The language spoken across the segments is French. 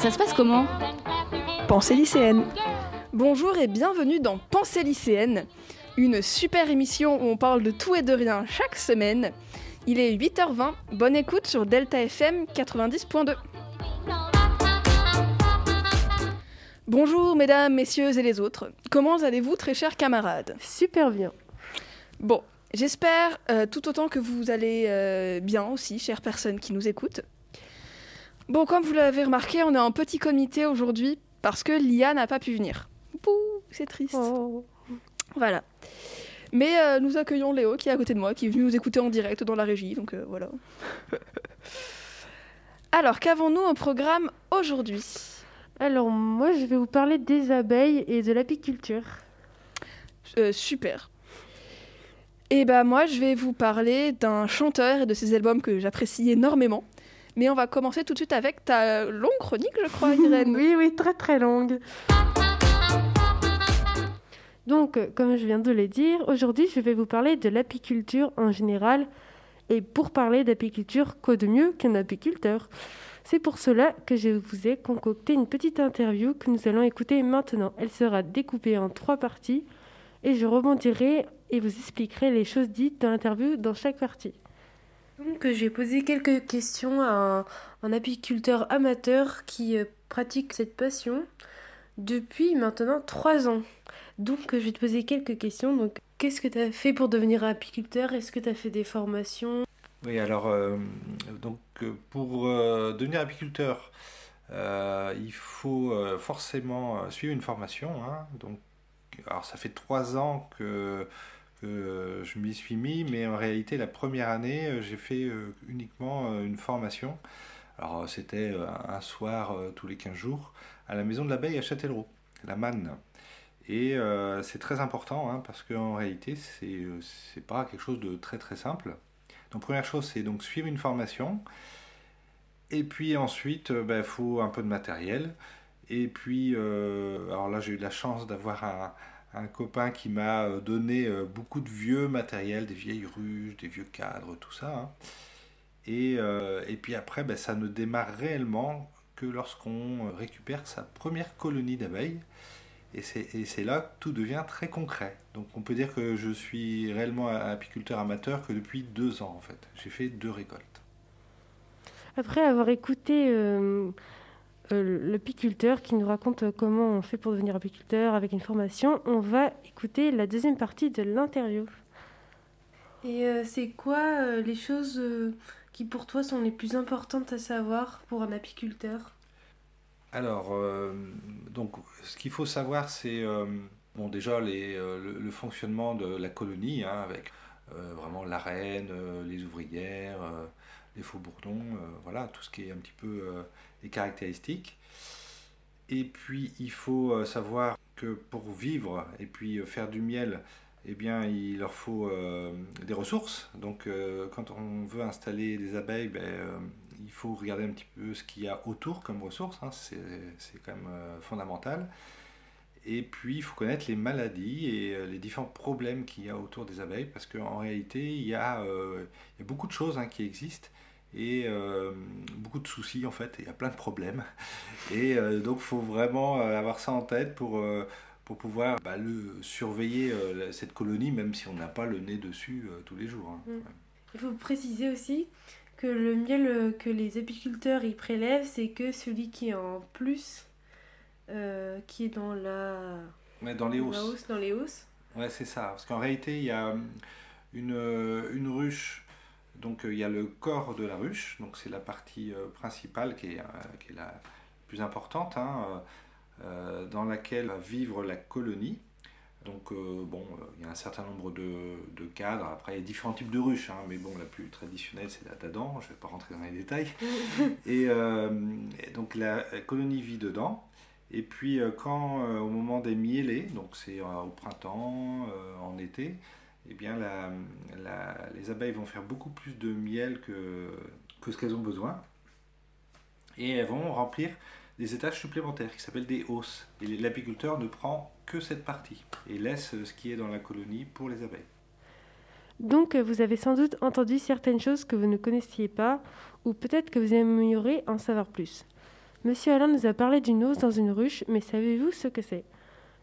Ça se passe comment Pensée lycéenne. Bonjour et bienvenue dans Pensée lycéenne, une super émission où on parle de tout et de rien chaque semaine. Il est 8h20, bonne écoute sur Delta FM 90.2. Bonjour mesdames, messieurs et les autres. Comment allez-vous très chers camarades Super bien. Bon, j'espère euh, tout autant que vous allez euh, bien aussi, chères personnes qui nous écoutent. Bon, comme vous l'avez remarqué, on est en petit comité aujourd'hui parce que Lia n'a pas pu venir. Pouh, c'est triste. Oh. Voilà. Mais euh, nous accueillons Léo qui est à côté de moi, qui est venu nous écouter en direct dans la régie, donc euh, voilà. Alors, qu'avons-nous au programme aujourd'hui? Alors moi je vais vous parler des abeilles et de l'apiculture. Euh, Super. Et bah moi, je vais vous parler d'un chanteur et de ses albums que j'apprécie énormément. Mais on va commencer tout de suite avec ta longue chronique, je crois, Irène. oui, oui, très très longue. Donc, euh, comme je viens de le dire, aujourd'hui je vais vous parler de l'apiculture en général. Et pour parler d'apiculture, quoi de mieux qu'un apiculteur? C'est pour cela que je vous ai concocté une petite interview que nous allons écouter maintenant. Elle sera découpée en trois parties et je rebondirai et vous expliquerai les choses dites dans l'interview dans chaque partie. Donc, euh, j'ai posé quelques questions à un, apiculteur amateur qui euh, pratique cette passion depuis maintenant trois ans. Donc, euh, je vais te poser quelques questions. Donc, qu'est-ce que tu as fait pour devenir apiculteur? Est-ce que tu as fait des formations? Oui, alors, donc, pour devenir apiculteur, il faut forcément suivre une formation. hein. donc, alors, ça fait trois ans que, que je m'y suis mis, mais en réalité, la première année, euh, j'ai fait euh, uniquement euh, une formation. Alors, euh, c'était euh, un soir euh, tous les 15 jours à la maison de l'abeille à Châtellerault, la manne. Et euh, c'est très important hein, parce qu'en réalité, c'est euh, pas quelque chose de très très simple. Donc première chose, c'est donc suivre une formation. Et puis ensuite, il ben, faut un peu de matériel. Et puis, euh, alors là, j'ai eu la chance d'avoir un, un copain qui m'a euh, donné euh, beaucoup de vieux matériel, des vieilles ruches, des vieux cadres, tout ça. hein. Et, euh, et puis après, ben, ça ne démarre réellement que lorsqu'on récupère sa première colonie d'abeilles. Et c'est là que tout devient très concret. Donc on peut dire que je suis réellement apiculteur amateur que depuis deux ans en fait. J'ai fait deux récoltes. Après avoir écouté l'apiculteur qui nous raconte euh, comment on fait pour devenir apiculteur avec une formation, on va écouter la deuxième partie de l'interview. Et euh, c'est quoi euh, les choses euh, qui pour toi sont les plus importantes à savoir pour un apiculteur? Alors, euh, donc ce qu'il faut savoir c'est euh, bon, déjà les, euh, le, le fonctionnement de la colonie hein, avec euh, vraiment la reine, euh, les ouvrières, euh, les faux bourdons, euh, voilà tout ce qui est un petit peu caractéristiques. Et puis il faut euh, savoir que pour vivre et puis euh, faire du miel, eh bien il leur faut euh, des ressources. Donc quand on veut installer des abeilles, ben, il faut regarder un petit peu ce qu'il y a autour comme ressources, hein, c'est quand même fondamental. Et puis il faut connaître les maladies et les différents problèmes qu'il y a autour des abeilles, parce qu'en réalité il y, a, il y a beaucoup de choses hein, qui existent et euh, beaucoup de soucis en fait, il y a plein de problèmes. Et euh, donc il faut vraiment euh, avoir ça en tête pour, euh, pour pouvoir bah, le, surveiller cette colonie, même si on n'a pas le nez dessus tous les jours. hein. Mm. Il faut préciser aussi que le miel que les apiculteurs y prélèvent, c'est que celui qui est en plus, qui est dans la, Ouais, dans les hausses. hausse, dans les hausses. Ouais, c'est ça. Parce qu'en réalité, il y a hum, une, une ruche. Donc, euh, il y a le corps de la ruche. Donc, c'est la partie euh, principale qui est, euh, qui est la plus importante, hein, dans laquelle va vivre la colonie. Donc, euh, bon, il y a un certain nombre de, de cadres. Après, il y a différents types de ruches. hein, mais bon, la plus traditionnelle, c'est la d'Adam. Je ne vais pas rentrer dans les détails. Et, euh, et donc la colonie vit dedans. Et puis quand euh, au moment des mielés, donc c'est au printemps, en été, eh bien les abeilles vont faire beaucoup plus de miel que, que ce qu'elles ont besoin. Et elles vont remplir des étages supplémentaires qui s'appellent des hausses. Et l'apiculteur ne prend que cette partie et laisse ce qui est dans la colonie pour les abeilles. Donc, vous avez sans doute entendu certaines choses que vous ne connaissiez pas, ou peut-être que vous aimeriez en savoir plus. Monsieur Alain nous a parlé d'une hausse dans une ruche, mais savez-vous ce que c'est?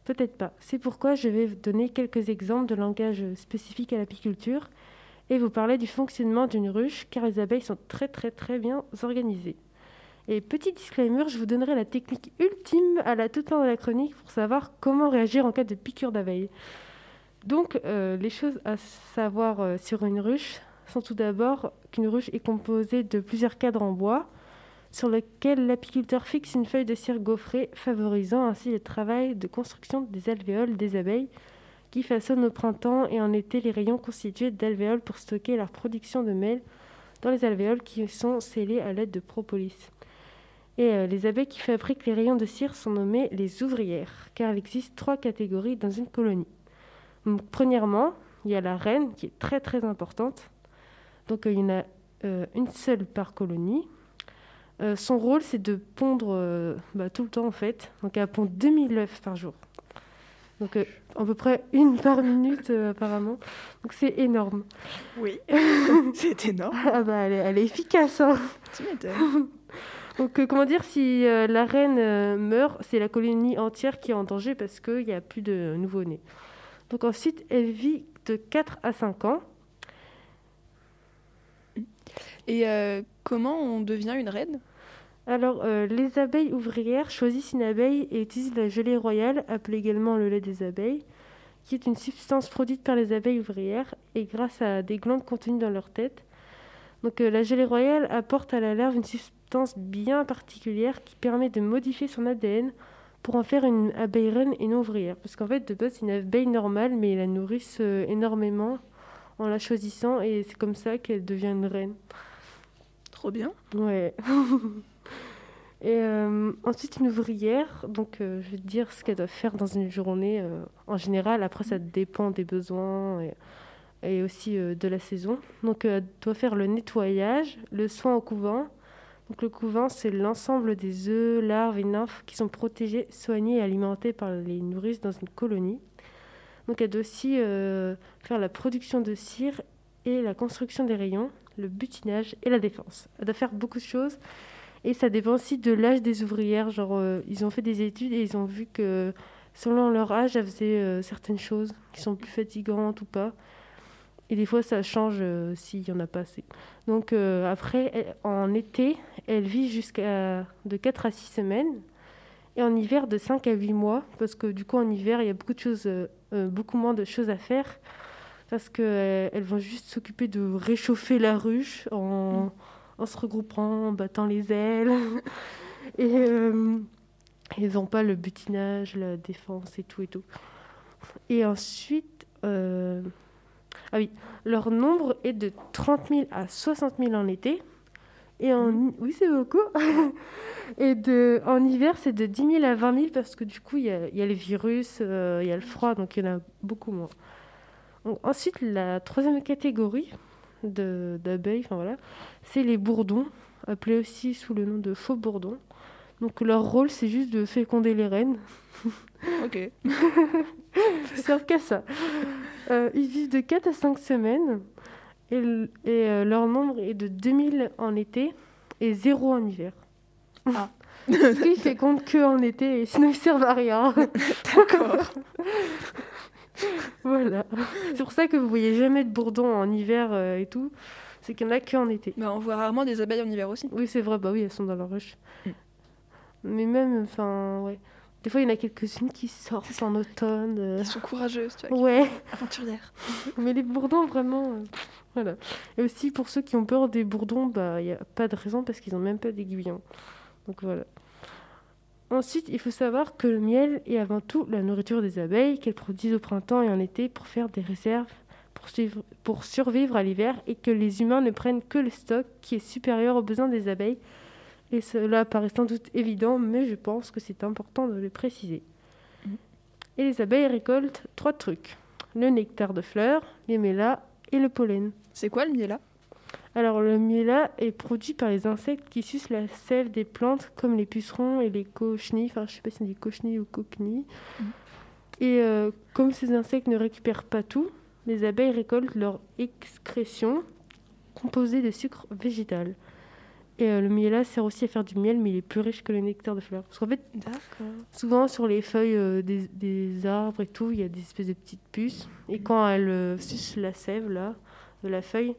Peut-être pas. C'est pourquoi je vais vous donner quelques exemples de langage spécifique à l'apiculture et vous parler du fonctionnement d'une ruche, car les abeilles sont très très très bien organisées. Et petit disclaimer, je vous donnerai la technique ultime à la toute fin de la chronique pour savoir comment réagir en cas de piqûre d'abeilles. Donc, euh, les choses à savoir euh, sur une ruche sont tout d'abord qu'une ruche est composée de plusieurs cadres en bois sur lesquels l'apiculteur fixe une feuille de cire gaufrée, favorisant ainsi le travail de construction des alvéoles des abeilles qui façonnent au printemps et en été les rayons constitués d'alvéoles pour stocker leur production de miel dans les alvéoles qui sont scellées à l'aide de propolis. Et euh, les abeilles qui fabriquent les rayons de cire sont nommées les ouvrières, car il existe trois catégories dans une colonie. Premièrement, il y a la reine qui est très très importante. Donc euh, il y en a euh, une seule par colonie. Son rôle, c'est de pondre bah, tout le temps en fait. Donc elle pond 2000 œufs par jour. Donc à peu près une par minute apparemment. Donc c'est énorme. Oui, c'est énorme. ah bah elle est, efficace. Hein. Tu m'étonnes. Donc, euh, comment dire, si euh, la reine euh, meurt, c'est la colonie entière qui est en danger parce qu'il n'y a plus de nouveau-nés. Donc, ensuite, elle vit de 4 à 5 ans. Et comment on devient une reine? Alors, les abeilles ouvrières choisissent une abeille et utilisent la gelée royale, appelée également le lait des abeilles, qui est une substance produite par les abeilles ouvrières et grâce à des glandes contenues dans leur tête. Donc, la gelée royale apporte à la larve une substance bien particulière qui permet de modifier son ADN pour en faire une abeille reine et non ouvrière. Parce qu'en fait, de base, c'est une abeille normale, mais ils la nourrissent euh, énormément en la choisissant et c'est comme ça qu'elle devient une reine. Trop bien. Ouais. et euh, ensuite, une ouvrière, donc euh, je vais te dire ce qu'elle doit faire dans une journée en général. Après, ça dépend des besoins et, et aussi de la saison. Donc, elle doit faire le nettoyage, le soin au couvent, donc, le couvent, c'est l'ensemble des œufs, larves et nymphes qui sont protégés, soignés et alimentés par les nourrices dans une colonie. Donc, elle doit aussi euh, faire la production de cire et la construction des rayons, le butinage et la défense. Elle doit faire beaucoup de choses. Et ça dépend aussi de l'âge des ouvrières. Genre, euh, ils ont fait des études et ils ont vu que selon leur âge, elles faisaient euh, certaines choses qui sont plus fatigantes ou pas. Et des fois, ça change euh, s'il n'y en a pas assez. Donc euh, après, en été, elle vit jusqu'à de 4 à 6 semaines. Et en hiver, de 5 à 8 mois. Parce que du coup, en hiver, il y a beaucoup, de choses, beaucoup moins de choses à faire. Parce qu'elles vont juste s'occuper de réchauffer la ruche en, en, se regroupant, en battant les ailes. et elles n'ont pas le butinage, la défense et tout et tout. Et ensuite... Ah oui, leur nombre est de 30 000 à 60 000 en été. Et en... Oui, c'est beaucoup. et de... en hiver, c'est de 10 000 à 20 000 parce que du coup, il y a, les virus, euh, il y a le froid, donc il y en a beaucoup moins. ensuite, la troisième catégorie d'abeilles, enfin, voilà, c'est les bourdons, appelés aussi sous le nom de faux bourdons. Donc leur rôle, c'est juste de féconder les reines. Ok. Sauf qu'à ça. Euh, ils vivent de 4 à 5 semaines et, euh, leur nombre est de 2000 en été et 0 en hiver. Ah. Parce qu'ils fécondent que en été et sinon ils servent à rien. D'accord. voilà. C'est pour ça que vous voyez jamais de bourdons en hiver euh, et tout. C'est qu'il n'y en a que en été. Bah, on voit rarement des abeilles en hiver aussi. Oui, c'est vrai. Bah oui, elles sont dans la ruche. Mm. Mais même, enfin, ouais. Des fois, il y en a quelques-unes qui sortent en automne. Euh. Elles sont courageuses, tu vois. Ouais. Aventurières. Mais les bourdons, vraiment. Euh, voilà. Et aussi, pour ceux qui ont peur des bourdons, bah, il n'y a pas de raison parce qu'ils n'ont même pas d'aiguillon. Donc voilà. Ensuite, il faut savoir que le miel est avant tout la nourriture des abeilles qu'elles produisent au printemps et en été pour faire des réserves pour, pour survivre à l'hiver et que les humains ne prennent que le stock qui est supérieur aux besoins des abeilles et cela paraît sans doute évident, mais je pense que c'est important de le préciser. Mm. Et les abeilles récoltent trois trucs le nectar de fleurs, les mélats et le pollen. C'est quoi le miela Alors, le miela est produit par les insectes qui sucent la sève des plantes, comme les pucerons et les cochenilles. Enfin, je sais pas si c'est des cochenilles ou coquenilles. Mm. Et euh, comme ces insectes ne récupèrent pas tout, les abeilles récoltent leur excrétion composée de sucre végétal. Et euh, le miellat sert aussi à faire du miel, mais il est plus riche que le nectar de fleurs. Parce qu'en fait, souvent sur les feuilles euh, des, des, arbres et tout, il y a des espèces de petites puces. Et quand elles sucent la sève là, de la feuille,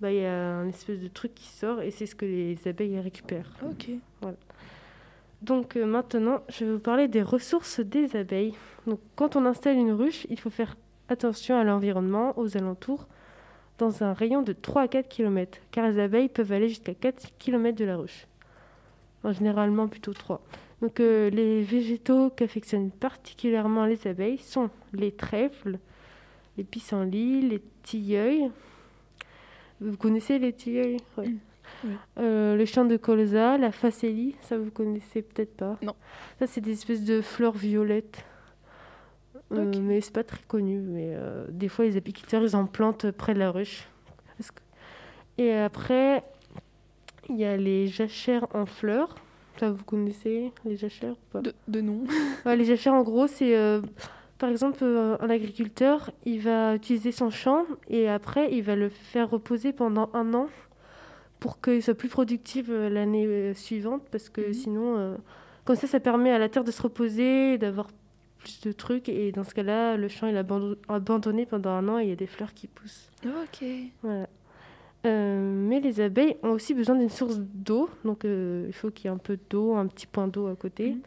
bah, il y a un espèce de truc qui sort et c'est ce que les abeilles récupèrent. Ok. Voilà. Donc euh, maintenant, je vais vous parler des ressources des abeilles. Donc quand on installe une ruche, il faut faire attention à l'environnement, aux alentours, dans un rayon de 3 à 4 km, car les abeilles peuvent aller jusqu'à 4 km de la ruche. En généralement plutôt 3. Donc euh, les végétaux qu'affectionnent particulièrement les abeilles sont les trèfles, les pissenlits, les tilleuils. Vous connaissez les tilleuils ouais. Oui. Euh, le champ de colza, la facélie, ça vous connaissez peut-être pas? Non. Ça c'est des espèces de fleurs violettes. Euh, Ok. mais c'est pas très connu. Mais euh, des fois les apiculteurs ils en plantent près de la ruche. Que- Et après il y a les jachères en fleurs. Ça vous connaissez les jachères ou pas? De, de nom. Ouais, les jachères, en gros, c'est euh, par exemple euh, un agriculteur, il va utiliser son champ et après il va le faire reposer pendant un an pour qu'il soit plus productif euh, l'année euh, suivante parce que Mhm. sinon, comme ça, ça permet à la terre de se reposer, d'avoir plus de trucs et dans ce cas-là, le champ il est abando- abandonné pendant un an et il y a des fleurs qui poussent. Ok. Voilà. Euh, mais les abeilles ont aussi besoin d'une source d'eau, donc euh, il faut qu'il y ait un peu d'eau, un petit point d'eau à côté, Mhm.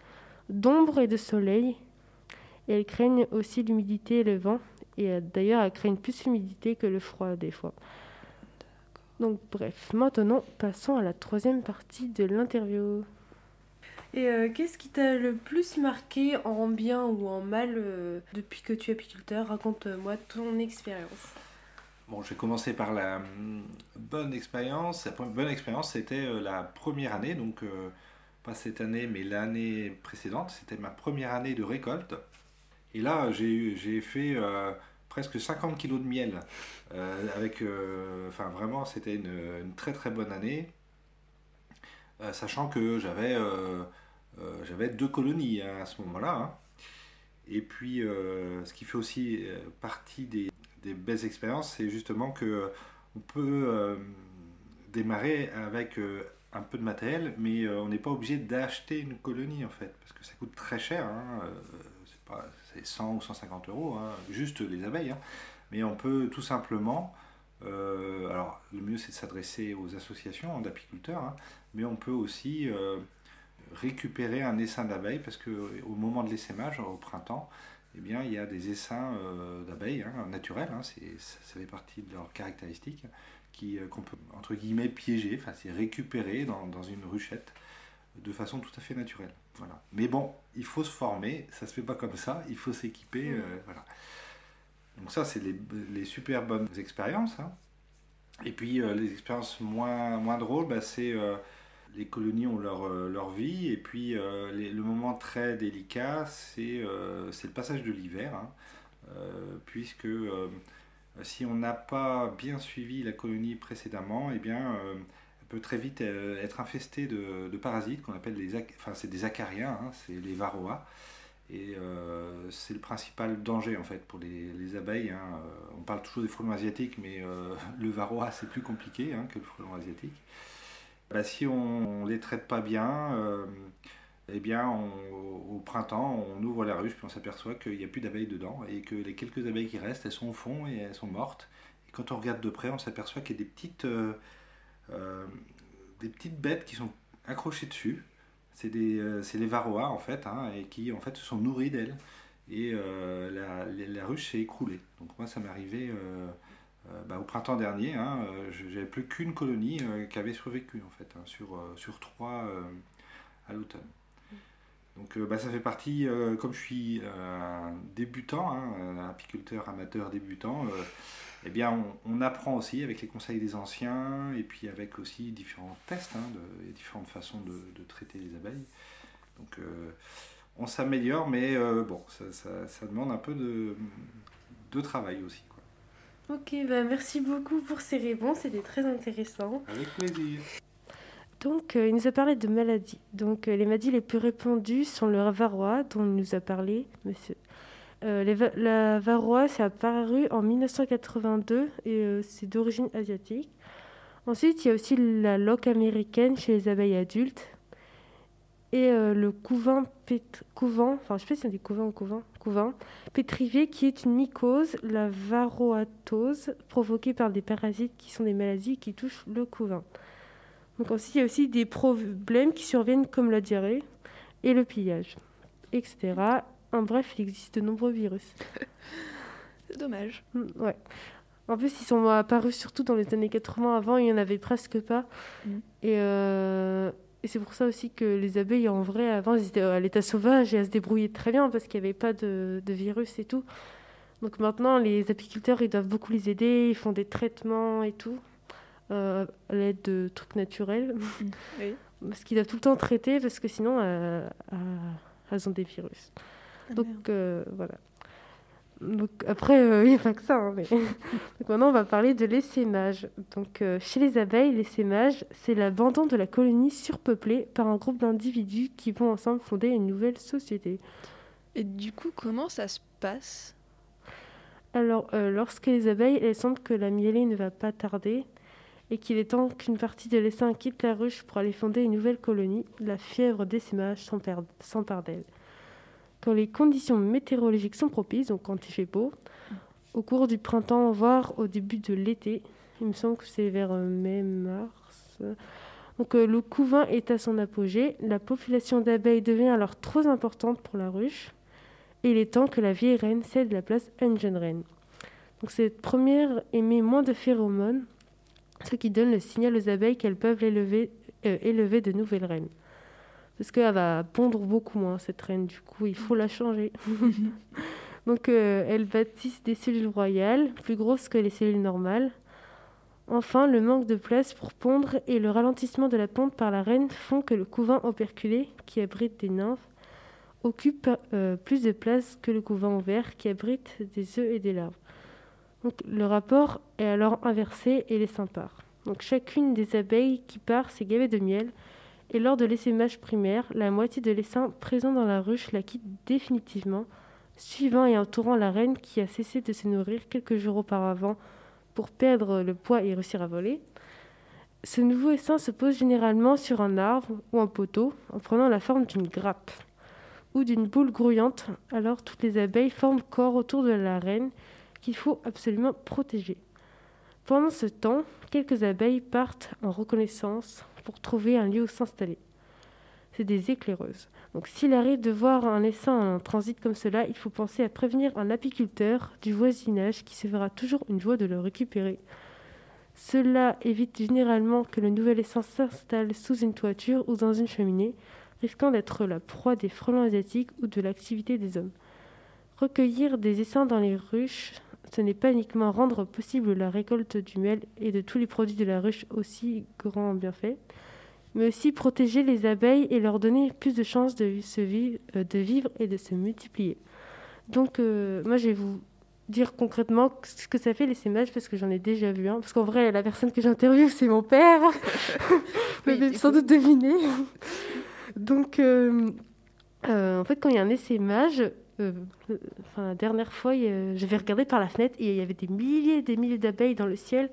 d'ombre et de soleil. Et elles craignent aussi l'humidité et le vent. Et euh, d'ailleurs, elles craignent plus l'humidité que le froid des fois. Donc bref, maintenant passons à la troisième partie de l'interview. Et euh, qu'est-ce qui t'a le plus marqué en bien ou en mal euh, depuis que tu es apiculteur? Raconte-moi ton expérience. Bon, je vais commencer par la hum, bonne expérience. La bonne expérience, c'était la première année, donc euh, pas cette année, mais l'année précédente. C'était ma première année de récolte. Et là, j'ai fait euh, presque 50 kilos de miel. Euh, avec, euh, enfin, vraiment, c'était une, très très bonne année. Sachant que j'avais deux colonies hein, à ce moment-là. hein. Et puis, ce qui fait aussi partie des, belles expériences, c'est justement que on peut démarrer avec un peu de matériel, mais on n'est pas obligé d'acheter une colonie en fait, parce que ça coûte très cher. hein, c'est 100 ou 150 euros, hein, juste les abeilles. hein. mais on peut tout simplement, euh, alors le mieux c'est de s'adresser aux associations d'apiculteurs, hein, mais on peut aussi euh, récupérer un essaim d'abeilles, parce que au moment de l'essaimage, au printemps, eh bien, il y a des essaims euh, d'abeilles naturels, ça, fait partie de leurs caractéristiques, qui, qu'on peut, entre guillemets, piéger, enfin, c'est récupérer dans une ruchette de façon tout à fait naturelle. Voilà. Mais bon, il faut se former, ça se fait pas comme ça, il faut s'équiper, Mm. euh, voilà. Donc ça, c'est les, les super bonnes expériences. hein. Et puis, euh, les expériences moins, moins drôles, bah, c'est... euh, les colonies ont leur, leur vie, et puis les- le moment très délicat, c'est c'est le passage de l'hiver, hein. Puisque si on n'a pas bien suivi la colonie précédemment, eh bien, peut très vite euh, être infestée de, parasites qu'on appelle les, enfin des acariens, hein, c'est les varroas, et euh, c'est le principal danger en fait pour les, les abeilles. hein. Euh, On parle toujours des frelons asiatiques, mais le varroa c'est plus compliqué hein, que le frelon asiatique. Bah, si on les traite pas bien, euh, eh bien, au printemps, on ouvre la ruche puis on s'aperçoit qu'il n'y a plus d'abeilles dedans et que les quelques abeilles qui restent, elles sont au fond et elles sont mortes. Et quand on regarde de près, on s'aperçoit qu'il y a des petites, des petites bêtes qui sont accrochées dessus. C'est euh, les varroas en fait, hein, et qui en fait se sont nourris d'elles. Et euh, la, ruche s'est écroulée. Donc moi, ça m'est arrivé euh, euh, bah, au printemps dernier. Hein, euh, j'avais plus qu'une colonie euh, qui avait survécu en fait, hein, sur, euh, sur trois euh, à l'automne. Donc euh, bah, ça fait partie, euh, comme je suis euh, un débutant, hein, un apiculteur amateur débutant, euh, eh bien on, on apprend aussi avec les conseils des anciens et puis avec aussi différents tests hein, de, et différentes façons de, de traiter les abeilles. Donc euh, on s'améliore, mais euh, bon, ça, ça- ça demande un peu de, de travail aussi. Quoi. Ok, bah merci beaucoup pour ces réponses, c'était très intéressant. Avec plaisir. Donc, euh, il nous a parlé de maladies. Donc, euh, les maladies les plus répandues sont le varroa, dont il nous a parlé, monsieur. Euh, la varroa, c'est apparu en 1982 et c'est d'origine asiatique. Ensuite, il y a aussi la loque américaine chez les abeilles adultes et le couvain, couvent, enfin je sais pas si couvain ou qui est une mycose, la varroatose, provoquée par des parasites qui sont des maladies qui touchent le couvain. Donc ensuite, il y a aussi des problèmes qui surviennent comme la diarrhée et le pillage, etc. En bref, il existe de nombreux virus. C'est dommage. Mm, ouais. En plus, ils sont apparus surtout dans les années 80. Avant, il n'y en avait presque pas. Mm. Et, euh, et c'est pour ça aussi que les abeilles, en vrai, avant, ils étaient à l'état sauvage et à se débrouiller très bien parce qu'il n'y avait pas de, de, virus et tout. Donc maintenant, les apiculteurs, ils doivent beaucoup les aider. Ils font des traitements et tout à l'aide de trucs naturels. Oui. parce qu'ils doivent tout le temps traiter parce que sinon, euh, elles ont des virus. Ah, Donc voilà. Donc, après, euh, il n'y a pas que ça. Hein, Donc, maintenant, on va parler de l'essaimage. Donc, euh, chez les abeilles, l'essaimage, c'est l'abandon de la colonie surpeuplée par un groupe d'individus qui vont ensemble fonder une nouvelle société. Et du coup, comment ça se passe? Alors, euh, lorsque les abeilles elles sentent que la mielée ne va pas tarder et qu'il est temps qu'une partie de l'essaim quitte la ruche pour aller fonder une nouvelle colonie, la fièvre d'essaimage s'empare d'elle quand les conditions météorologiques sont propices, donc quand il fait beau, au cours du printemps, voire au début de l'été. Il me semble que c'est vers euh, mai-mars. Donc euh, le couvain est à son apogée. La population d'abeilles devient alors trop importante pour la ruche. Et il est temps que la vieille reine cède la place à une jeune reine. Donc cette première émet moins de phéromones, ce qui donne le signal aux abeilles qu'elles peuvent élever, euh, élever de nouvelles reines parce qu'elle va pondre beaucoup moins, cette reine. Du coup, il faut la changer. Donc, euh, elle bâtisse des cellules royales, plus grosses que les cellules normales. Enfin, le manque de place pour pondre et le ralentissement de la ponte par la reine font que le couvain operculé, qui abrite des nymphes, occupe euh, plus de place que le couvain ouvert, qui abrite des œufs et des larves. Le rapport est alors inversé et les part. Donc, chacune des abeilles qui part s'est gavée de miel et lors de l'essaimage primaire, la moitié de l'essaim présent dans la ruche la quitte définitivement, suivant et entourant la reine qui a cessé de se nourrir quelques jours auparavant pour perdre le poids et réussir à voler. Ce nouveau essaim se pose généralement sur un arbre ou un poteau en prenant la forme d'une grappe ou d'une boule grouillante. Alors toutes les abeilles forment corps autour de la reine qu'il faut absolument protéger. Pendant ce temps, quelques abeilles partent en reconnaissance pour trouver un lieu où s'installer. C'est des éclaireuses. Donc s'il arrive de voir un essaim en transit comme cela, il faut penser à prévenir un apiculteur du voisinage qui se verra toujours une joie de le récupérer. Cela évite généralement que le nouvel essaim s'installe sous une toiture ou dans une cheminée, risquant d'être la proie des frelons asiatiques ou de l'activité des hommes. Recueillir des essaims dans les ruches, ce n'est pas uniquement rendre possible la récolte du miel et de tous les produits de la ruche aussi grand bienfait, mais aussi protéger les abeilles et leur donner plus de chances de, se vivre, euh, de vivre et de se multiplier. Donc, euh, moi, je vais vous dire concrètement ce que ça fait les sémages parce que j'en ai déjà vu un. Parce qu'en vrai, la personne que j'interviewe, c'est mon père. Vous avez sans doute deviné. Donc, euh, en fait, quand il y a un essaimage, euh, la dernière fois, j'avais regardé par la fenêtre et il y avait des milliers et des milliers d'abeilles dans le ciel.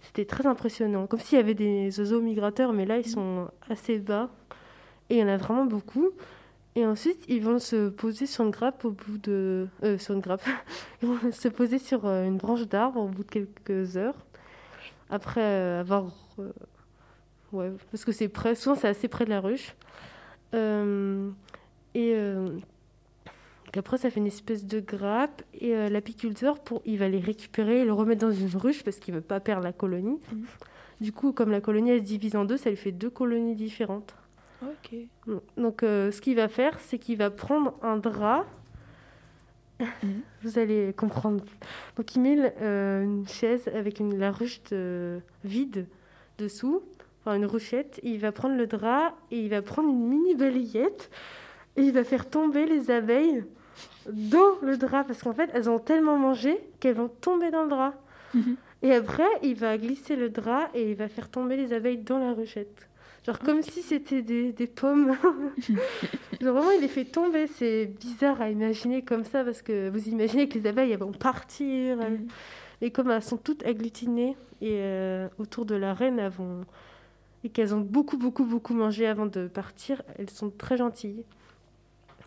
C'était très impressionnant, comme s'il y avait des oiseaux migrateurs, mais là, ils sont assez bas et il y en a vraiment beaucoup. Et ensuite, ils vont se poser sur une grappe au bout de. Euh, sur une grappe. ils vont se poser sur euh, une branche d'arbre au bout de quelques heures. Après avoir. ouais, parce que c'est près. Souvent, c'est assez près de la ruche. et après, ça fait une espèce de grappe et euh, l'apiculteur, pour, il va les récupérer et le remettre dans une ruche parce qu'il ne veut pas perdre la colonie. Mhm. Du coup, comme la colonie elle se divise en deux, ça lui fait deux colonies différentes. Ok. Donc, euh, ce qu'il va faire, c'est qu'il va prendre un drap. Mhm. Vous allez comprendre. Donc, il met euh, une chaise avec une, la ruche vide dessous, enfin une ruchette. il va prendre le drap et il va prendre une mini balayette et il va faire tomber les abeilles dans le drap parce qu'en fait elles ont tellement mangé qu'elles vont tomber dans le drap. Mhm. Et après il va glisser le drap et il va faire tomber les abeilles dans la ruchette. Genre comme si c'était des, des pommes. Genre vraiment il les fait tomber. C'est bizarre à imaginer comme ça parce que vous imaginez que les abeilles elles vont partir. Mhm. Et comme elles sont toutes agglutinées et euh, autour de la reine et qu'elles ont beaucoup, beaucoup, beaucoup mangé avant de partir, elles sont très gentilles.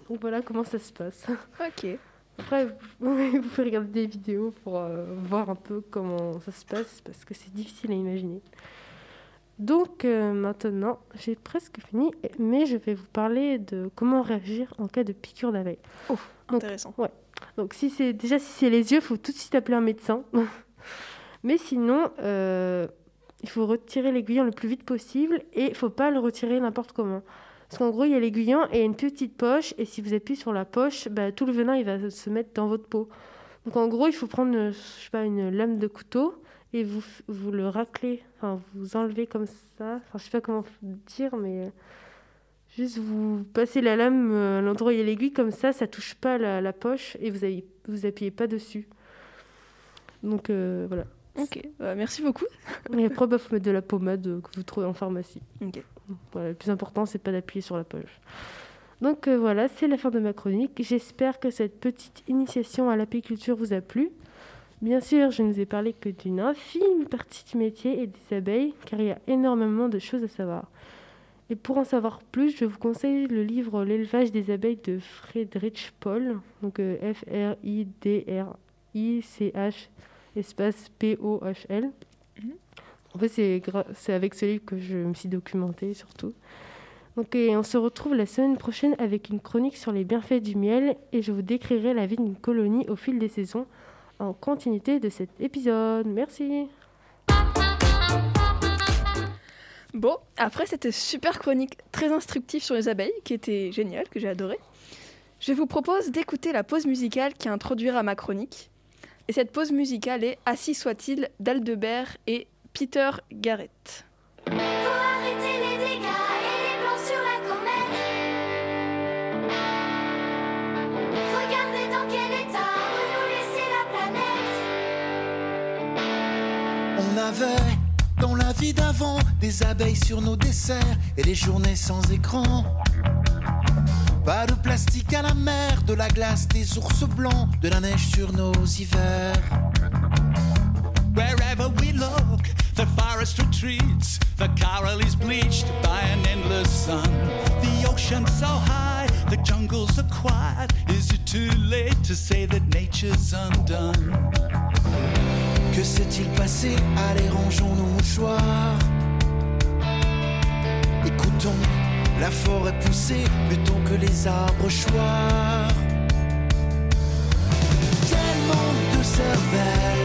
Donc voilà comment ça se passe. Ok. Après, vous pouvez regarder des vidéos pour euh, voir un peu comment ça se passe parce que c'est difficile à imaginer. Donc euh, maintenant, j'ai presque fini, mais je vais vous parler de comment réagir en cas de piqûre d'abeille. Oh, intéressant. ouais. Donc si c'est déjà si c'est les yeux, il faut tout de suite appeler un médecin. mais sinon, euh, il faut retirer l'aiguillon le plus vite possible et il faut pas le retirer n'importe comment. Parce qu'en gros, il y a l'aiguillon et une petite poche, et si vous appuyez sur la poche, bah, tout le venin il va se mettre dans votre peau. Donc en gros, il faut prendre je sais pas, une lame de couteau et vous, vous le raclez, enfin vous enlevez comme ça, enfin je sais pas comment dire, mais juste vous passez la lame à l'endroit où il y a l'aiguille, comme ça, ça touche pas la, la poche et vous, avez, vous appuyez pas dessus. Donc euh, voilà. Ok, bah, merci beaucoup. Et après, il bah, faut mettre de la pommade que vous trouvez en pharmacie. Ok. Le plus important, c'est pas d'appuyer sur la poche. Donc euh, voilà, c'est la fin de ma chronique. J'espère que cette petite initiation à l'apiculture vous a plu. Bien sûr, je ne vous ai parlé que d'une infime partie du métier et des abeilles, car il y a énormément de choses à savoir. Et pour en savoir plus, je vous conseille le livre L'élevage des abeilles de Friedrich Paul, donc euh, F-R-I-D-R-I-C-H espace P-O-H-L. En fait, c'est avec ce livre que je me suis documentée surtout. Donc, on se retrouve la semaine prochaine avec une chronique sur les bienfaits du miel et je vous décrirai la vie d'une colonie au fil des saisons en continuité de cet épisode. Merci. Bon, après cette super chronique très instructive sur les abeilles, qui était géniale, que j'ai adoré, je vous propose d'écouter la pause musicale qui introduira ma chronique. Et cette pause musicale est Assis soit-il d'Aldebert et Peter Garrett. Faut arrêter les dégâts et les plans sur la comète. Regardez dans quel état vous nous laissez la planète. On avait dans la vie d'avant des abeilles sur nos desserts et les journées sans écran. Pas de plastique à la mer, de la glace, des ours blancs, de la neige sur nos hivers. Wherever we look, the forest retreats, the coral is bleached by an endless sun. The ocean's so high, the jungles are quiet. Is it too late to say that nature's undone? Que s'est-il passé? Allez, rangeons nos mouchoirs. Écoutons la forêt pousser plutôt que les arbres choirs. Quel manque de cervelle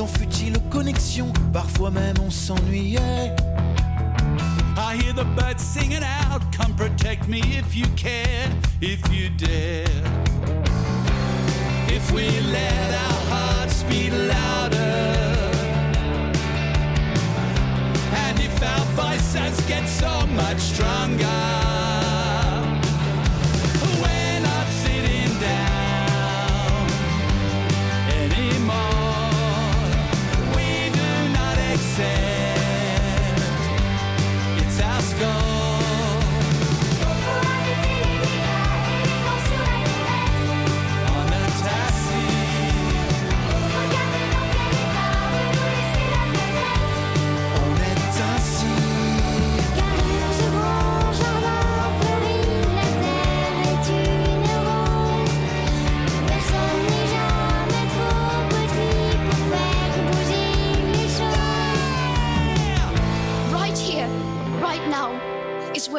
sans futile connexion, parfois même on s'ennuyait. I hear the birds singing out, come protect me if you care, if you dare. If we let our hearts beat louder, and if our voices get so much stronger.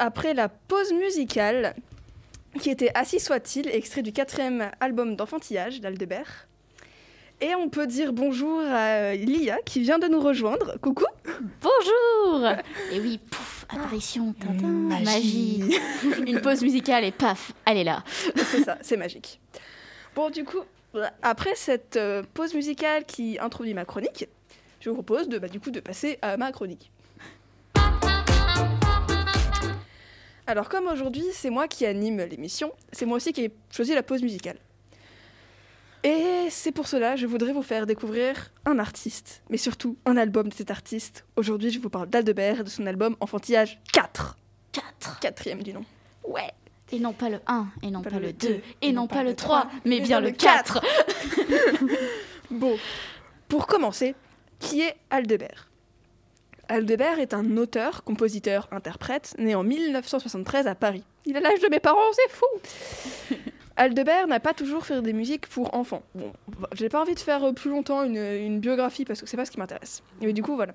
après la pause musicale qui était Assis soit-il, extrait du quatrième album d'enfantillage d'Aldebert. Et on peut dire bonjour à Lia qui vient de nous rejoindre. Coucou Bonjour Et oui, pouf, apparition, tintin, Magie. magie. Une pause musicale et paf, elle est là. C'est ça, c'est magique. Bon, du coup, après cette euh, pause musicale qui introduit ma chronique, je vous propose de, bah, du coup, de passer à ma chronique. Alors, comme aujourd'hui, c'est moi qui anime l'émission, c'est moi aussi qui ai choisi la pause musicale. Et c'est pour cela je voudrais vous faire découvrir un artiste, mais surtout un album de cet artiste. Aujourd'hui, je vous parle d'Aldebert et de son album Enfantillage 4, 4. quatrième du nom. Ouais. Et non pas le 1, et non pas, le 2, deux, et non pas le 3, mais bien le 4. Bon, pour commencer, qui est Aldebert? Aldebert est un auteur, compositeur, interprète, né en 1973 à Paris. Il a l'âge de mes parents, c'est fou Aldebert n'a pas toujours fait des musiques pour enfants. Bon, j'ai pas envie de faire plus longtemps une, une biographie parce que c'est pas ce qui m'intéresse. Mais du coup, voilà.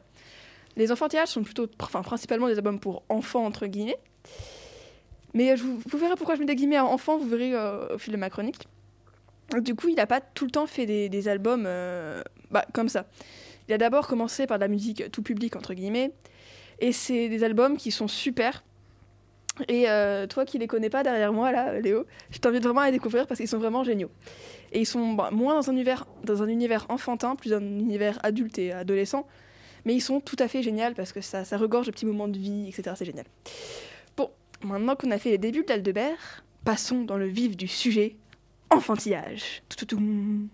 Les enfantillages sont plutôt, enfin, principalement des albums pour enfants, entre guillemets. Mais je vous, vous verrez pourquoi je mets des guillemets à enfants, vous verrez euh, au fil de ma chronique. Du coup, il n'a pas tout le temps fait des, des albums euh, bah, comme ça. Il a d'abord commencé par de la musique tout public, entre guillemets. Et c'est des albums qui sont super. Et euh, toi qui les connais pas derrière moi, là, Léo, je t'invite vraiment à les découvrir parce qu'ils sont vraiment géniaux. Et ils sont bah, moins dans un, univers, dans un univers enfantin, plus dans un univers adulte et adolescent. Mais ils sont tout à fait géniaux parce que ça, ça regorge de petits moments de vie, etc. C'est génial. Bon, maintenant qu'on a fait les débuts d'Aldebert, passons dans le vif du sujet enfantillage. Toutoutoum.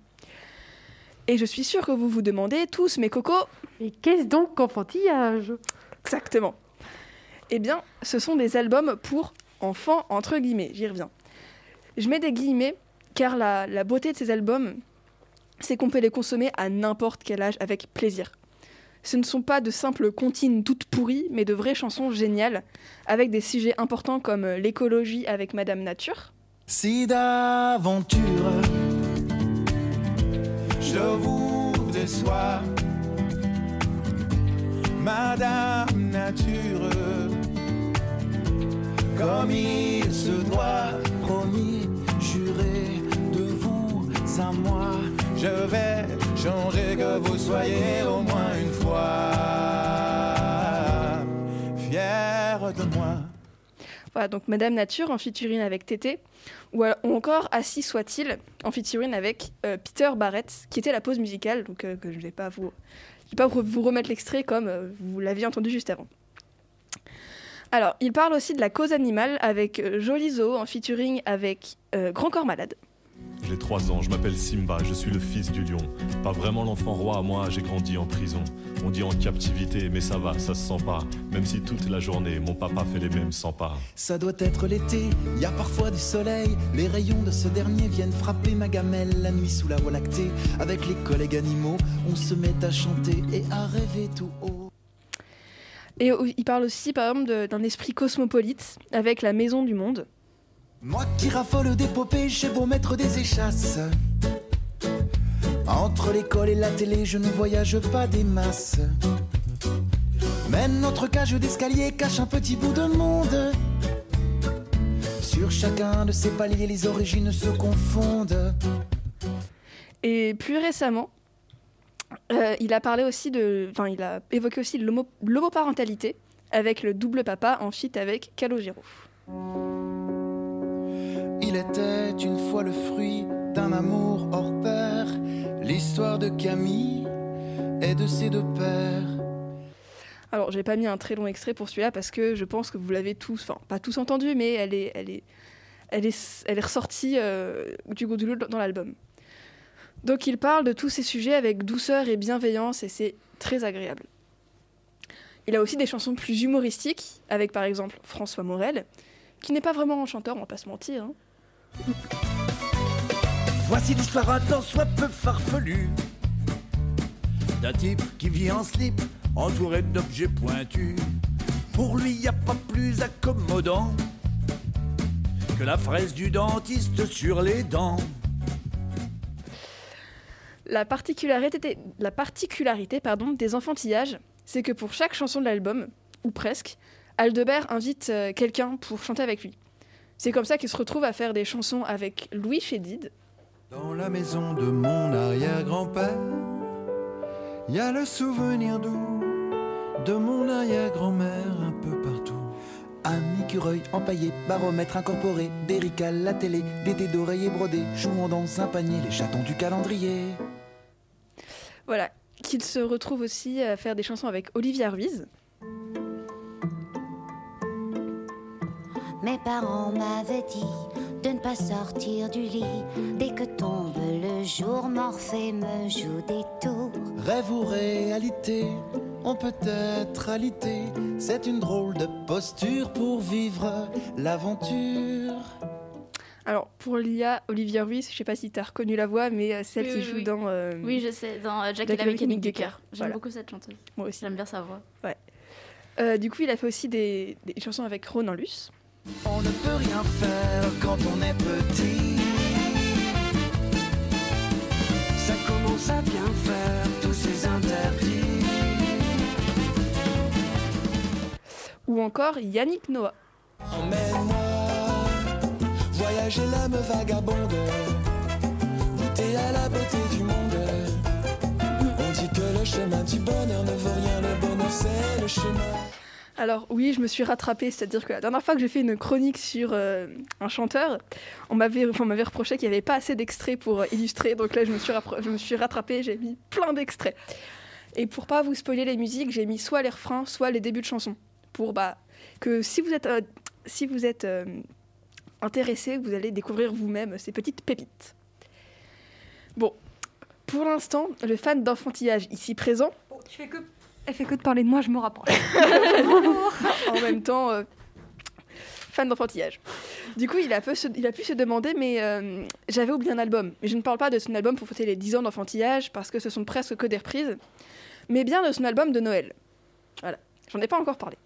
Et je suis sûre que vous vous demandez tous, mes cocos, Et qu'est-ce donc qu'enfantillage? Exactement Eh bien, ce sont des albums pour enfants, entre guillemets, j'y reviens. Je mets des guillemets car la, la beauté de ces albums, c'est qu'on peut les consommer à n'importe quel âge avec plaisir. Ce ne sont pas de simples comptines toutes pourries, mais de vraies chansons géniales, avec des sujets importants comme l'écologie avec Madame Nature, Si d'aventure je vous déçois, Madame Nature, comme il se doit, promis, juré de vous à moi, je vais changer que vous soyez au moins une fois Voilà, donc Madame Nature en featuring avec Tété, ou, encore Assis soit-il en featuring avec euh, Peter Barrett, qui était la pause musicale, donc euh, que je ne vais pas vous, remettre l'extrait comme euh, vous l'aviez entendu juste avant. Alors, il parle aussi de la cause animale avec euh, Jolizo en featuring avec Grand Corps Malade. J'ai 3 ans, je m'appelle Simba, je suis le fils du lion. Pas vraiment l'enfant roi, moi j'ai grandi en prison. On dit en captivité, mais ça va, ça se sent pas. Même si toute la journée, mon papa fait les mêmes 100 pas. Ça doit être l'été, y a parfois du soleil. Les rayons de ce dernier viennent frapper ma gamelle la nuit sous la voie lactée. Avec les collègues animaux, on se met à chanter et à rêver tout haut. Et il parle aussi, par exemple, d'un esprit cosmopolite avec la Maison du Monde. Moi qui raffole d'épopées, j'ai beau mettre des échasses. Entre l'école et la télé, je ne voyage pas des masses. Mais notre cage d'escalier cache un petit bout de monde. Sur chacun de ces paliers, les origines se confondent. Et plus récemment, euh, il a parlé aussi de, enfin, il a évoqué aussi l'homo- l'homoparentalité avec le double papa en feat avec Calogero. Il était une fois le fruit d'un amour hors pair. L'histoire de Camille et de ses deux pères. Alors, j'ai pas mis un très long extrait pour celui-là parce que je pense que vous l'avez tous, enfin, pas tous entendu, mais elle est, elle est, elle est, elle ressortie euh, du goût du dans l'album. Donc, il parle de tous ces sujets avec douceur et bienveillance et c'est très agréable. Il a aussi des chansons plus humoristiques, avec par exemple François Morel, qui n'est pas vraiment un chanteur, on va pas se mentir. hein. Voici l'histoire un tant soit peu farfelue d'un type qui vit en slip, entouré d'objets pointus. Pour lui, y a pas plus accommodant que la fraise du dentiste sur les dents. La particularité, la particularité pardon, des enfantillages, c'est que pour chaque chanson de l'album, ou presque, Aldebert invite euh, quelqu'un pour chanter avec lui. C'est comme ça qu'il se retrouve à faire des chansons avec Louis Chédid. Dans la maison de mon arrière-grand-père, il y a le souvenir doux de mon arrière-grand-mère un peu partout. Un écureuil empaillé, baromètre incorporé, des ricales, la télé, des dés d'oreiller brodés, jouant dans un panier les chatons du calendrier. Voilà, qu'il se retrouve aussi à faire des chansons avec Olivia Ruiz. Mes parents m'avaient dit de ne pas sortir du lit. Dès que tombe le jour, Morphée me joue des tours. Rêve ou réalité, on peut être alité. C'est une drôle de posture pour vivre l'aventure. Alors, pour Lia, Olivia Ruiz, je sais pas si tu as reconnu la voix, mais euh, celle Oui, qui oui, joue oui. dans. euh, Oui, je sais, dans euh, Jack et la mécanique du cœur. J'aime Voilà. beaucoup cette chanteuse. Moi aussi. J'aime bien sa voix. Euh, du coup, il a fait aussi des, des chansons avec Ronan Luce. On ne peut rien faire quand on est petit. Ça commence à bien faire tous ces interdits. Ou encore Yannick Noah. Emmène-moi voyager l'âme vagabonde, goûter à la beauté du monde. On dit que le chemin du bonheur ne vaut rien, le bonheur c'est le chemin. Alors oui, je me suis rattrapée, c'est-à-dire que la dernière fois que j'ai fait une chronique sur euh, un chanteur, on m'avait reproché qu'il n'y avait pas assez d'extraits pour euh, illustrer, donc là je me suis, rattrapée, j'ai mis plein d'extraits. Et pour pas vous spoiler les musiques, j'ai mis soit les refrains, soit les débuts de chansons, pour bah, que si vous êtes, euh, vous intéressé, vous allez découvrir vous-même ces petites pépites. Bon, pour l'instant, le fan d'enfantillage ici présent, que... Elle fait que de parler de moi, je me rapproche. en même temps euh, fan d'enfantillage. Du coup, il a, peu se- il a pu se demander, mais euh, j'avais oublié un album. Mais je ne parle pas de son album pour fêter les 10 ans d'enfantillage, parce que ce sont presque que des reprises, mais bien de son album de Noël. Voilà, j'en ai pas encore parlé.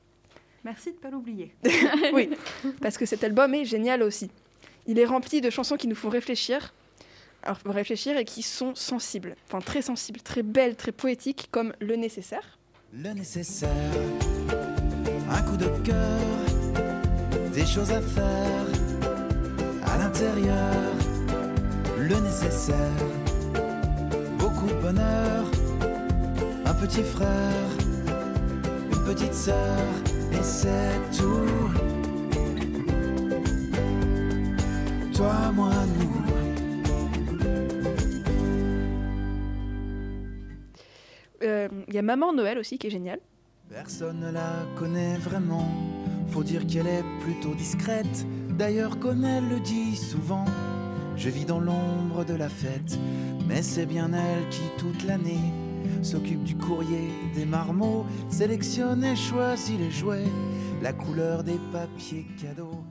Merci de pas l'oublier. oui, parce que cet album est génial aussi. Il est rempli de chansons qui nous font réfléchir, alors, réfléchir et qui sont sensibles, enfin très sensibles, très belles, très poétiques, comme Le Nécessaire. Le nécessaire, un coup de cœur, des choses à faire à l'intérieur. Le nécessaire, beaucoup de bonheur, un petit frère, une petite sœur, et c'est tout. Toi, moi, nous. Il y a Maman Noël aussi qui est génial. Personne ne la connaît vraiment. Faut dire qu'elle est plutôt discrète. D'ailleurs, comme elle le dit souvent, je vis dans l'ombre de la fête. Mais c'est bien elle qui, toute l'année, s'occupe du courrier, des marmots, sélectionne et choisit les jouets, la couleur des papiers cadeaux.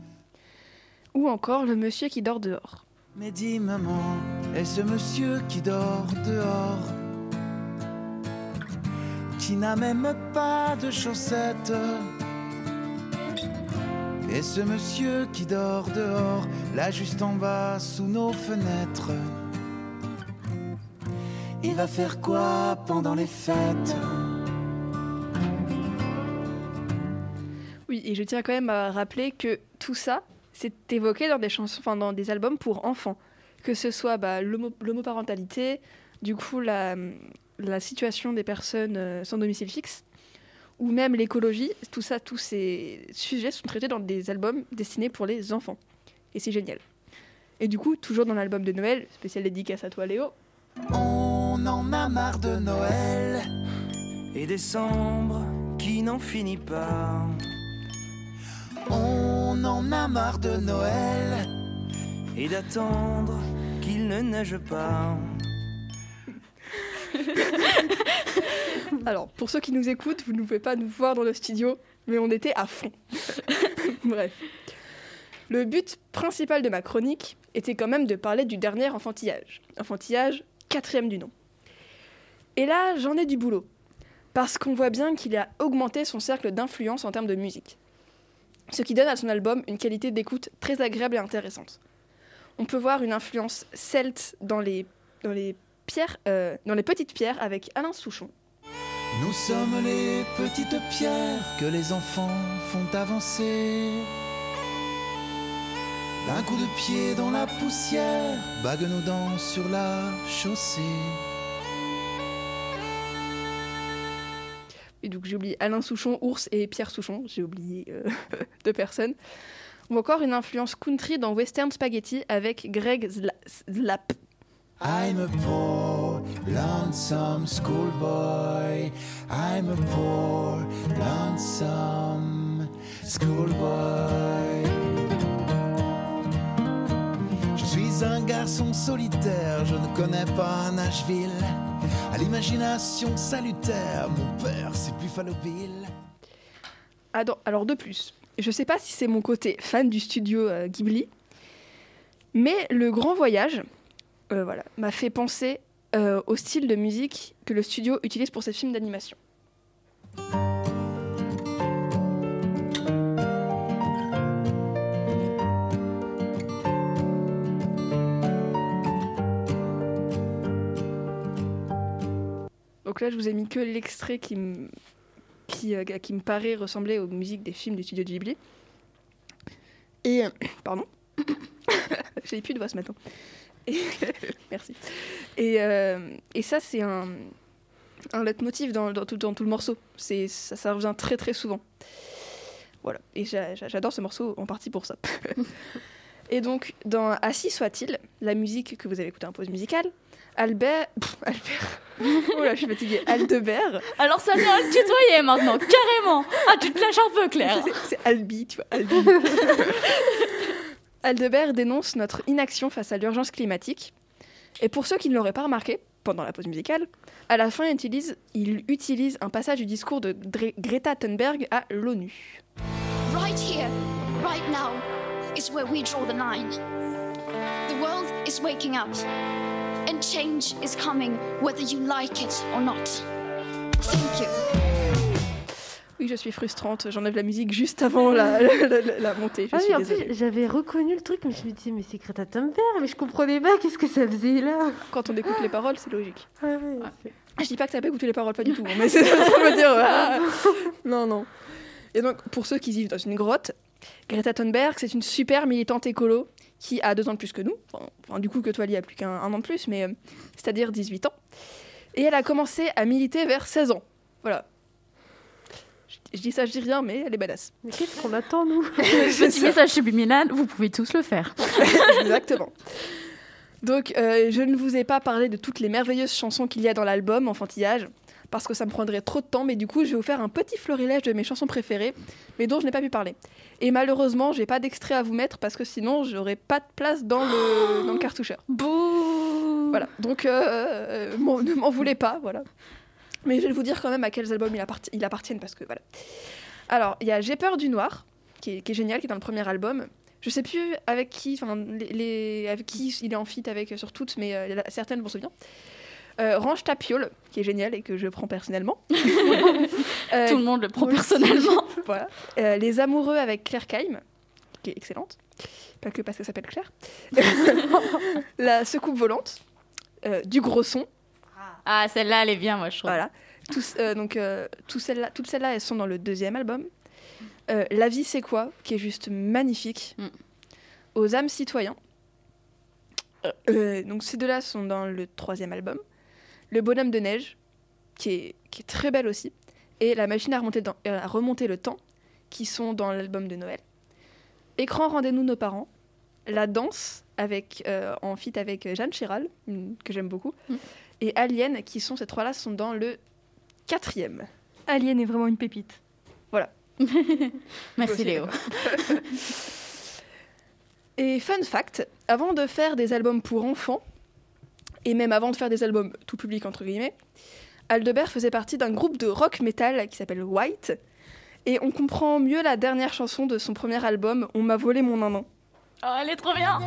Ou encore Le Monsieur qui dort dehors. Mais dis maman, est ce monsieur qui dort dehors Qui n'a même pas de chaussettes. Et ce monsieur qui dort dehors, là juste en bas sous nos fenêtres. Il va faire quoi pendant les fêtes? Oui, et je tiens quand même à rappeler que tout ça, c'est évoqué dans des chansons, enfin dans des albums pour enfants, que ce soit bah, l'homo- l'homoparentalité, du coup la, la situation des personnes euh, sans domicile fixe, ou même l'écologie. Tout ça, tous ces sujets sont traités dans des albums destinés pour les enfants, et c'est génial. Et du coup, toujours dans l'album de Noël, spécial dédicace à toi Léo, On en a marre de Noël Et décembre qui n'en finit pas. On en a marre de Noël Et d'attendre qu'il ne neige pas. Alors, pour ceux qui nous écoutent, vous ne pouvez pas nous voir dans le studio, mais on était à fond. Bref. Le but principal de ma chronique était quand même de parler du dernier enfantillage. Enfantillage, quatrième du nom. Et là, j'en ai du boulot. Parce qu'on voit bien qu'il a augmenté son cercle d'influence en termes de musique. Ce qui donne à son album une qualité d'écoute très agréable et intéressante. On peut voir une influence celte dans les, dans les, pierres, euh, dans les petites pierres avec Alain Souchon. Nous sommes les petites pierres que les enfants font avancer. D'un coup de pied dans la poussière, bague nos dents sur la chaussée. Et donc j'ai oublié Alain Souchon, Ours et Pierre Souchon. J'ai oublié euh, deux personnes. Ou encore une influence country dans Western Spaghetti avec Greg Zla- Zlap. I'm a poor, lonesome schoolboy. I'm a poor, lonesome schoolboy. Je suis un garçon solitaire, je ne connais pas Nashville. À l'imagination salutaire, mon père c'est Buffalo Bill. Ado- Alors de plus, je sais pas si c'est mon côté fan du studio euh, Ghibli, mais le grand voyage euh, voilà, m'a fait penser euh, au style de musique que le studio utilise pour ses films d'animation. Donc là, je vous ai mis que l'extrait qui me euh, qui me paraît ressembler aux musiques des films du studio Ghibli. Et, pardon, j'ai plus de voix ce matin. Et- merci. Et, euh, et ça, c'est un, un leitmotiv dans, dans, tout, dans tout le morceau. C'est, ça, ça revient très très souvent. Voilà. Et j'a- j'a- j'adore ce morceau en partie pour ça. et donc, dans Assis soit-il, la musique que vous avez écoutée en pause musicale, Albert. pff, Albert. oh là, je suis fatiguée. Aldebert. Alors ça vient à le tutoyer maintenant, carrément. Ah, tu te lâches un peu, Claire. C'est- C'est Albi, tu vois, Albi. Aldebert dénonce notre inaction face à l'urgence climatique. Et pour ceux qui ne l'auraient pas remarqué, pendant la pause musicale, à la fin, il utilise, il utilise un passage du discours de Greta Thunberg à l'ONU. Right here, right now, is where we draw the line. The world is waking up, and change is coming whether you like it or not. Thank you. Oui, je suis frustrante, j'enlève la musique juste avant la, la- la- la- la montée. Je Ah oui, en plus, j'avais reconnu le truc, mais je me disais, mais c'est Greta Thunberg, mais je comprenais pas qu'est-ce que ça faisait là? Quand on écoute les paroles, c'est logique. Ah ouais. Je dis pas que t'as pas écouté les paroles, pas du tout. Mais c'est ça veut dire. ah. Non, non. Et donc, pour ceux qui vivent dans une grotte, Greta Thunberg, c'est une super militante écolo qui a deux ans de plus que nous. Enfin, du coup, que toi, il y a plus qu'un un an de plus, mais euh, c'est-à-dire 18 ans. Et elle a commencé à militer vers 16 ans. Voilà. Je, dis ça, je dis rien, mais elle est badass. Mais qu'est-ce qu'on attend, nous Petit message subliminal, vous pouvez tous le faire. Exactement. Donc, euh, je ne vous ai pas parlé de toutes les merveilleuses chansons qu'il y a dans l'album Enfantillage, parce que ça me prendrait trop de temps, mais du coup, je vais vous faire un petit florilège de mes chansons préférées, mais dont je n'ai pas pu parler. Et malheureusement, j'ai pas d'extrait à vous mettre, parce que sinon, j'aurais pas de place dans le, dans le cartoucheur. Bouh Voilà, donc euh, euh, ne m'en voulez pas, voilà. Mais je vais vous dire quand même à quels albums il, apparti- il appartiennent, parce que voilà. Alors, il y a J'ai peur du noir, qui est, qui est génial, qui est dans le premier album. Je sais plus avec qui, enfin, les, les- avec qui il est en feat avec euh, sur toutes, mais euh, certaines vont se souvenir. Euh, Range ta piole, qui est génial et que je prends personnellement. Euh, Tout le monde le prend personnellement. voilà. Les amoureux avec Claire Kaim, qui est excellente. Pas que parce qu'elle s'appelle Claire. la secoupe volante, du gros son. Ah, celle-là, elle est bien, moi, je trouve. Voilà. Tous, euh, donc, euh, toutes celles-là, elles sont dans le deuxième album. Euh, La vie, c'est quoi qui est juste magnifique. Mm. Aux âmes citoyens. Donc, ces deux-là sont dans le troisième album. Le bonhomme de neige, qui est, qui est très belle aussi. Et La machine à remonter, dans- à remonter le temps, qui sont dans l'album de Noël. Écran, rendez-nous nos parents. La danse, avec, en feat avec Jeanne Chéral, que j'aime beaucoup. Mm. Et Alien, qui sont ces trois-là, sont dans le quatrième. Alien est vraiment une pépite. Voilà. Merci Léo. Et fun fact, avant de faire des albums pour enfants, et même avant de faire des albums tout public entre guillemets, Aldebert faisait partie d'un groupe de rock metal qui s'appelle White. Et on comprend mieux la dernière chanson de son premier album, On m'a volé mon nanan. Oh, elle est trop bien.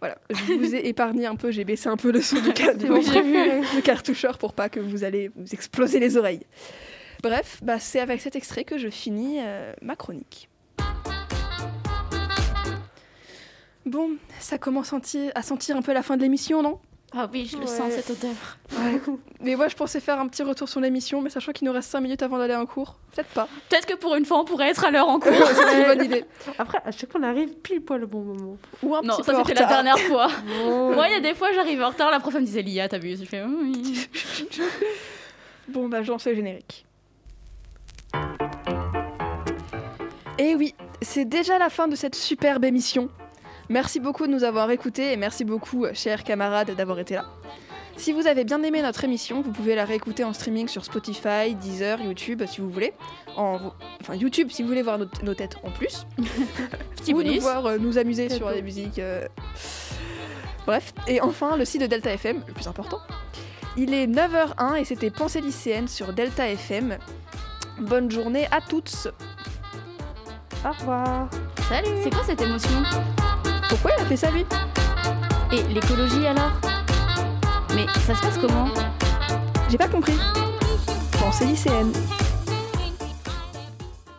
Voilà, je vous ai épargné un peu, j'ai baissé un peu le son du, ca- du- mon préféré. du cartoucheur pour pas que vous allez vous exploser les oreilles. Bref, bah, c'est avec cet extrait que je finis euh, ma chronique. Bon, ça commence à sentir un peu la fin de l'émission, non? Ah oui, je le Ouais. sens, cette odeur. Mais moi, je pensais faire un petit retour sur l'émission, mais sachant qu'il nous reste 5 minutes avant d'aller en cours, peut-être pas. Peut-être que pour une fois, on pourrait être à l'heure en cours. c'est une bonne idée. Après, à chaque fois, on arrive pile poil au bon moment. Ou un Non, petit ça peu en c'était la dernière fois. Bon. Moi, il y a des fois, j'arrive en retard, la prof elle me disait Lia, t'as vu Je fais oui. Bon, bah, je lance le générique. Et oui, c'est déjà la fin de cette superbe émission. Merci beaucoup de nous avoir écoutés et merci beaucoup, chers camarades, d'avoir été là. Si vous avez bien aimé notre émission, vous pouvez la réécouter en streaming sur Spotify, Deezer, YouTube, si vous voulez. En... Enfin, YouTube, si vous voulez voir nos, nos têtes en plus. Petit Ou nous voir euh, nous amuser sur beau. les musiques. euh. Bref. Et enfin, le site de Delta FM, le plus important. Il est 9h01 et c'était Pensée lycéenne sur Delta FM. Bonne journée à toutes. Au revoir. Salut C'est quoi cette émotion? Pourquoi il a fait ça lui? Et l'écologie alors? Mais ça se passe comment? J'ai pas compris. Pensée lycéenne.